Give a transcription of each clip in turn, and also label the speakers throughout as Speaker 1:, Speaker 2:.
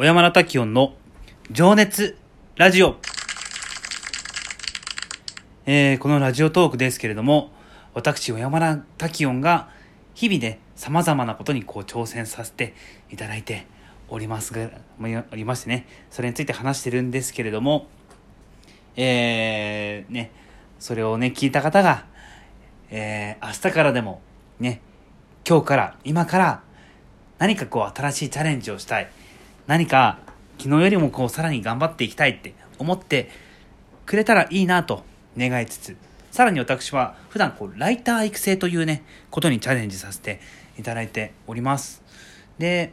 Speaker 1: 小山田滝音の情熱ラジオ。えー、このラジオトークですけれども、私、小山田滝音が日々で様々なことにこう挑戦させていただいておりますが、おりましてね、それについて話してるんですけれども、えー、ね、それをね、聞いた方が、えー、明日からでも、ね、今日から、今から、何かこう新しいチャレンジをしたい。何か昨日よりもこうさらに頑張っていきたいって思ってくれたらいいなと願いつつ、さらに私は普段こうライター育成というね、ことにチャレンジさせていただいております。で、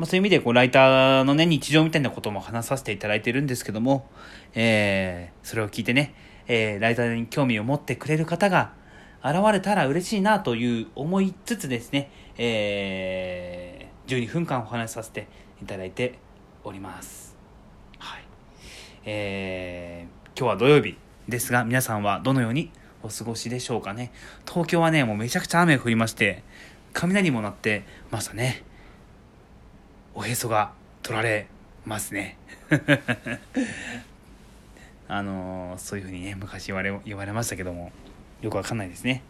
Speaker 1: まあ、そういう意味でこうライターのね、日常みたいなことも話させていただいてるんですけども、えー、それを聞いてね、えー、ライターに興味を持ってくれる方が現れたら嬉しいなという思いつつですね、えー、12分間お話しさせていただいております。はい。えー、今日は土曜日ですが、皆さんはどのようにお過ごしでしょうかね。東京はね、もうめちゃくちゃ雨が降りまして、雷も鳴ってましたね。おへそが取られますね。あのー、そういうふうにね、昔言われ、言われましたけども、よくわかんないですね。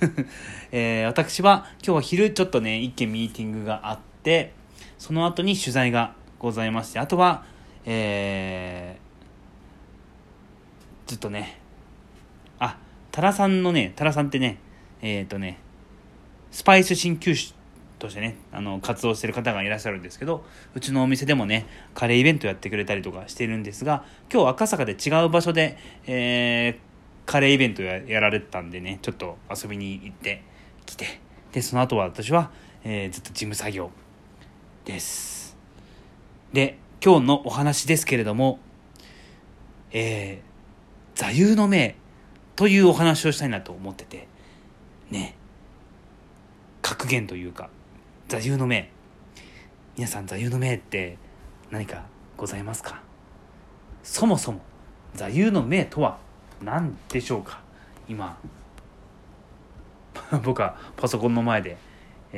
Speaker 1: えー、私は今日は昼ちょっとね、一件ミーティングがあって、その後に取材がございまして、あとは、えー、ずっとね、あ、タラさんのね、タラさんってね、えっ、ー、とね、スパイス鍼灸師としてね、あの、活動してる方がいらっしゃるんですけど、うちのお店でもね、カレーイベントやってくれたりとかしてるんですが、今日赤坂で違う場所で、えー、カレーイベントややられてたんでね、ちょっと遊びに行ってきて、で、その後は私は、えー、ずっと事務作業です。で、今日のお話ですけれども、えー、座右の銘というお話をしたいなと思ってて、ね、格言というか、座右の銘。皆さん座右の銘って何かございますか？そもそも座右の銘とは何でしょうか？今、僕はパソコンの前で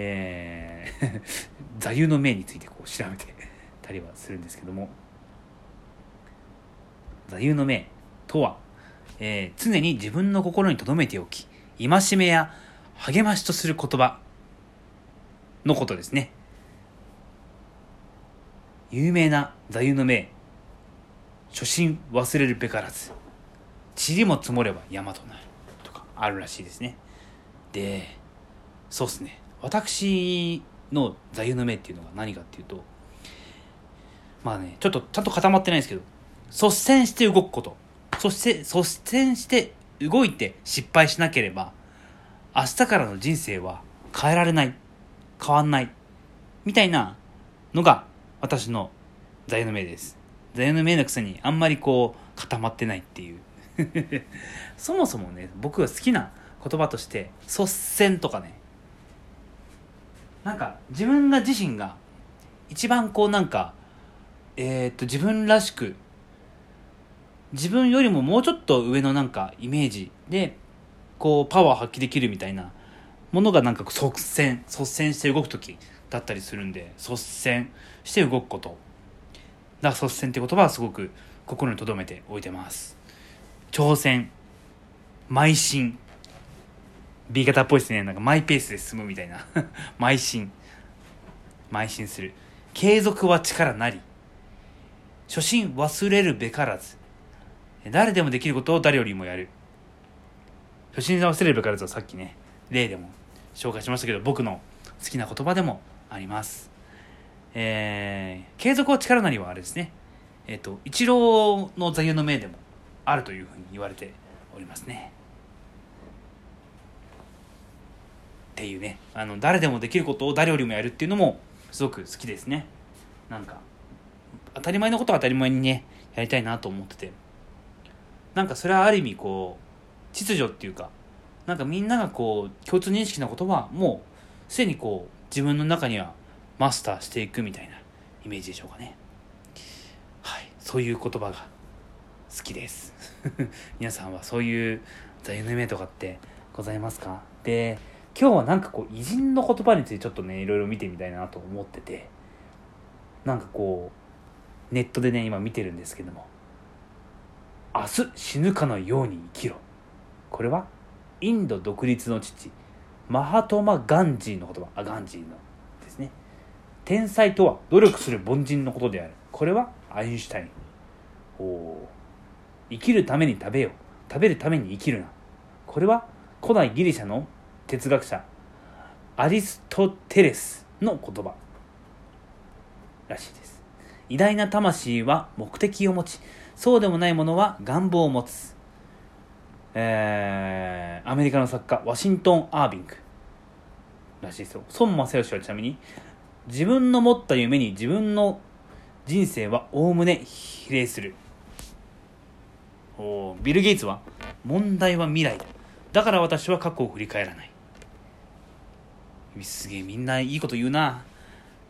Speaker 1: えー 座右の銘についてこう調べてたりはするんですけども。座右の銘とは、えー、常に自分の心に留めておき戒めや励ましとする言葉のことですね。有名な座右の銘初心忘れるべからず塵も積もれば山となるとかあるらしいですね。でそうっすね。私の座右の銘っていうのが何かっていうとまあねちょっとちゃんと固まってないんですけど率先して動くこと。そして率先して動いて失敗しなければ明日からの人生は変えられない。変わんない。みたいなのが私の座右の銘です。座右の銘のくせにあんまりこう固まってないっていう。そもそもね僕が好きな言葉として率先とかねなんか自分が自身が一番こうなんかえー、っと自分らしく自分よりももうちょっと上のなんかイメージでこうパワー発揮できるみたいなものがなんか率先率先して動く時だったりするんで率先して動くこと。だから率先って言葉はすごく心に留めておいてます。挑戦邁進。B 型っぽいですね。なんかマイペースで進むみたいな。邁進。邁進する。継続は力なり。初心忘れるべからず。誰でもできることを誰よりもやる。初心忘れるべからずはさっきね、例でも紹介しましたけど、僕の好きな言葉でもあります。えー、継続は力なりはあれですね。えっ、ー、と、一郎の座右の銘でもあるというふうに言われておりますね。っていうねあの誰でもできることを誰よりもやるっていうのもすごく好きですね。なんか当たり前のことは当たり前にねやりたいなと思ってて。なんかそれはある意味こう秩序っていうかなんかみんながこう共通認識のことはもうすでにこう自分の中にはマスターしていくみたいなイメージでしょうかね。はい。そういう言葉が好きです。皆さんはそういう座右の銘とかってございますか？で今日はなんかこう偉人の言葉についてちょっとねいろいろ見てみたいなと思ってて。なんかこうネットでね今見てるんですけども「明日死ぬかのように生きろ」これはインド独立の父マハトマ・ガンジーの言葉。あガンジーのですね。天才とは努力する凡人のことである。これはアインシュタイン。お生きるために食べよ食べるために生きるな。これは古代ギリシャの哲学者アリストテレスの言葉らしいです。偉大な魂は目的を持ちそうでもないものは願望を持つ。えー、アメリカの作家ワシントン・アービングらしいですよ。孫正義はちなみに自分の持った夢に自分の人生はおおむね比例する。おビル・ゲイツは問題は未来だ。だから私は過去を振り返らない。すげえみんないいこと言うな。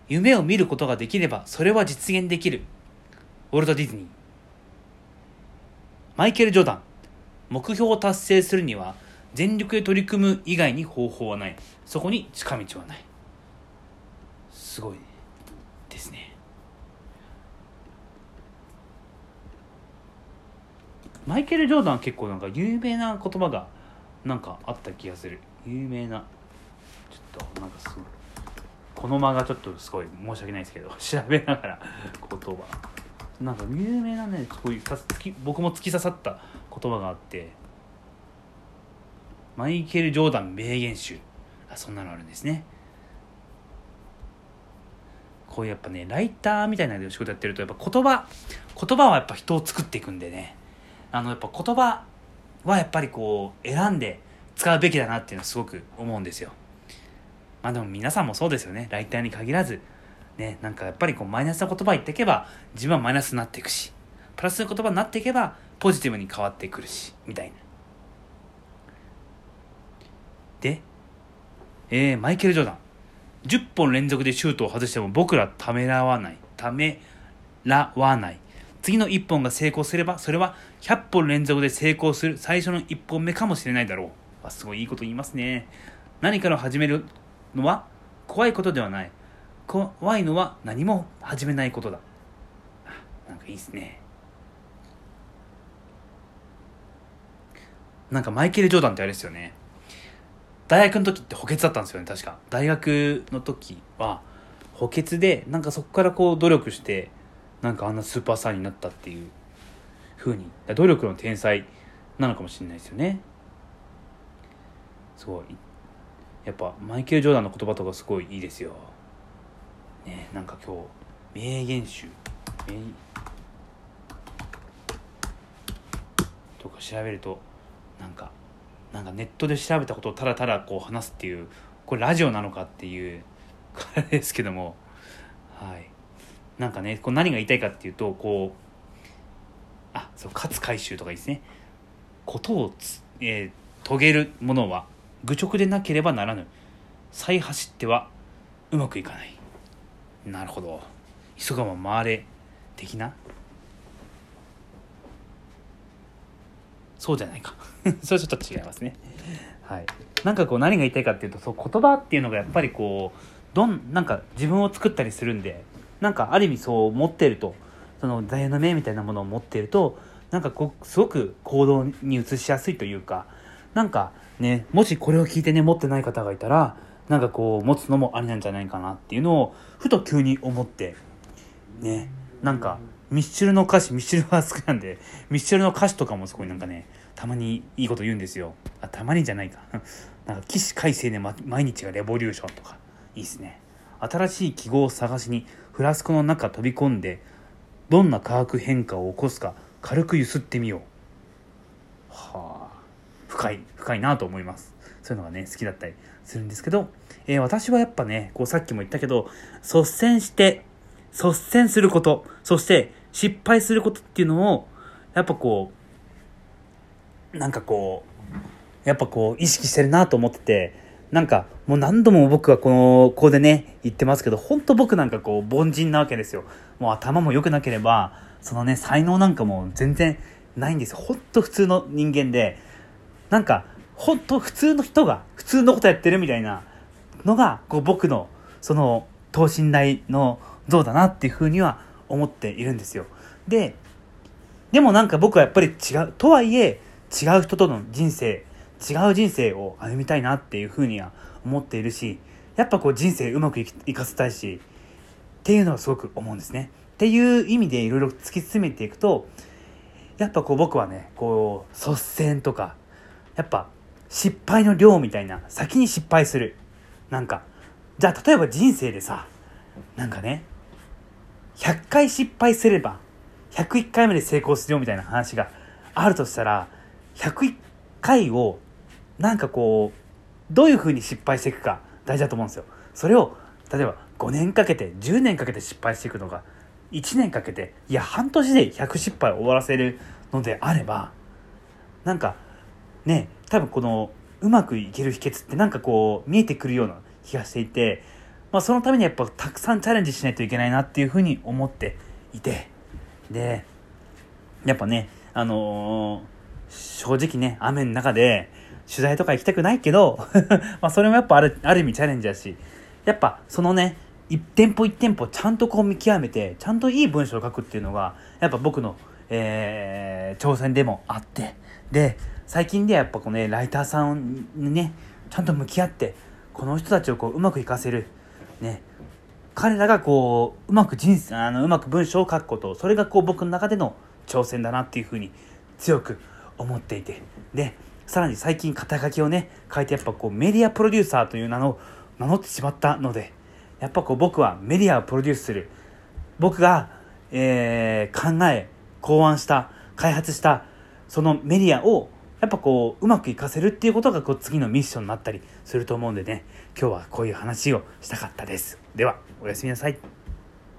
Speaker 1: 夢を見ることができればそれは実現できる。ウォルト・ディズニー。マイケル・ジョーダン。目標を達成するには全力で取り組む以外に方法はない。そこに近道はない。すごいですね。マイケル・ジョーダンは結構なんか有名な言葉がなんかあった気がする。有名な。となんかすこの間がちょっとすごい申し訳ないですけど 調べながら言葉。なんか有名なねこういう僕も突き刺さった言葉があってマイケル・ジョーダン名言集あそんなのあるんですね。こういうやっぱねライターみたいな仕事やってるとやっぱ言葉言葉はやっぱ人を作っていくんでね。あのやっぱ言葉はやっぱりこう選んで使うべきだなっていうのはすごく思うんですよ。まあでも皆さんもそうですよね。ライターに限らず。ねなんかやっぱりこうマイナスな言葉言っていけば自分はマイナスになっていくし。プラスの言葉になっていけばポジティブに変わってくるし。みたいな。で、えー、マイケル・ジョーダン。10本連続でシュートを外しても僕らためらわない。ためらわない。次の1本が成功すればそれは100本連続で成功する最初の1本目かもしれないだろう。あすごいいいこと言いますね。何から始めるのは怖いことではない。怖いのは何も始めないことだ。なんかいいですね。なんかマイケル・ジョーダンってあれですよね。大学の時って補欠だったんですよね確か。大学の時は補欠でなんかそこからこう努力してなんかあんなスーパースターになったっていうふうに。努力の天才なのかもしれないですよね。すごい。やっぱマイケル・ジョーダンの言葉とかすごいいいですよ。ねなんか今日名言集。名とか調べるとなんかなんかネットで調べたことをただただこう話すっていうこれラジオなのかっていうあれですけども。はい。なんかねこう何が言いたいかっていうとこうあそう勝海舟とかいいですね。ことをつ、えー、遂げるものは愚直でなければならぬ。再走ってはうまくいかない。なるほど。急がば回れ的な。そうじゃないか。それはちょっと違いますね。はい。なんかこう何が言いたいかっていうとそう言葉っていうのがやっぱりこうどんなんか自分を作ったりするんでなんかある意味そう持ってるとその座右の銘みたいなものを持ってるとなんかこうすごく行動に移しやすいというかなんかねもしこれを聞いてね持ってない方がいたらなんかこう持つのもありなんじゃないかなっていうのをふと急に思ってねなんかミッシュルの歌詞ミッシュルは好きなんでミッシュルの歌詞とかもすごいなんかねたまにいいこと言うんですよ。あたまにじゃないか。なんか起死回生で、ま、毎日がレボリューションとか。いいっすね。新しい記号を探しにフラスコの中飛び込んでどんな化学変化を起こすか軽くゆすってみよう。はあ。深い深いなと思います。そういうのがね好きだったりするんですけど、えー、私はやっぱねこうさっきも言ったけど率先して率先することそして失敗することっていうのをやっぱこうなんかこうやっぱこう意識してるなと思っててなんかもう何度も僕はこのここでね言ってますけど本当僕なんかこう凡人なわけですよ。もう頭も良くなければそのね才能なんかも全然ないんですよ。本当普通の人間でなんか本当普通の人が普通のことやってるみたいなのがこう僕のその等身大の像だなっていうふうには思っているんですよ。ででもなんか僕はやっぱり違うとはいえ違う人との人生違う人生を歩みたいなっていうふうには思っているしやっぱこう人生うまくいかせたいしっていうのはすごく思うんですね。っていう意味でいろいろ突き詰めていくとやっぱこう僕はねこう率先とかやっぱ失敗の量みたいな先に失敗する。なんかじゃあ例えば人生でさなんかね100回失敗すれば101回目で成功するよみたいな話があるとしたら101回をなんかこうどういうふうに失敗していくか大事だと思うんですよ。それを例えば5年かけて10年かけて失敗していくのが1年かけていや半年で100失敗を終わらせるのであればなんかね多分このうまくいける秘訣ってなんかこう見えてくるような気がしていて、まあ、そのためにやっぱたくさんチャレンジしないといけないなっていうふうに思っていて。でやっぱねあのー、正直ね雨の中で取材とか行きたくないけど まあそれもやっぱあるある意味チャレンジだしやっぱそのね一店舗一店舗ちゃんとこう見極めてちゃんといい文章を書くっていうのがやっぱ僕の、えー、挑戦でもあって。で最近ではやっぱこのねライターさんにねちゃんと向き合ってこの人たちをこううまくいかせる。ね。彼らがこううまく人生あのうまく文章を書くことそれがこう僕の中での挑戦だなっていうふうに強く思っていて。でさらに最近肩書きをね書いてやっぱこうメディアプロデューサーという名の名乗ってしまったのでやっぱこう僕はメディアをプロデュースする。僕が、えー、考え考案した開発したそのメディアをやっぱこううまくいかせるっていうことがこう次のミッションになったりすると思うんでね。今日はこういう話をしたかったです。ではおやすみなさい。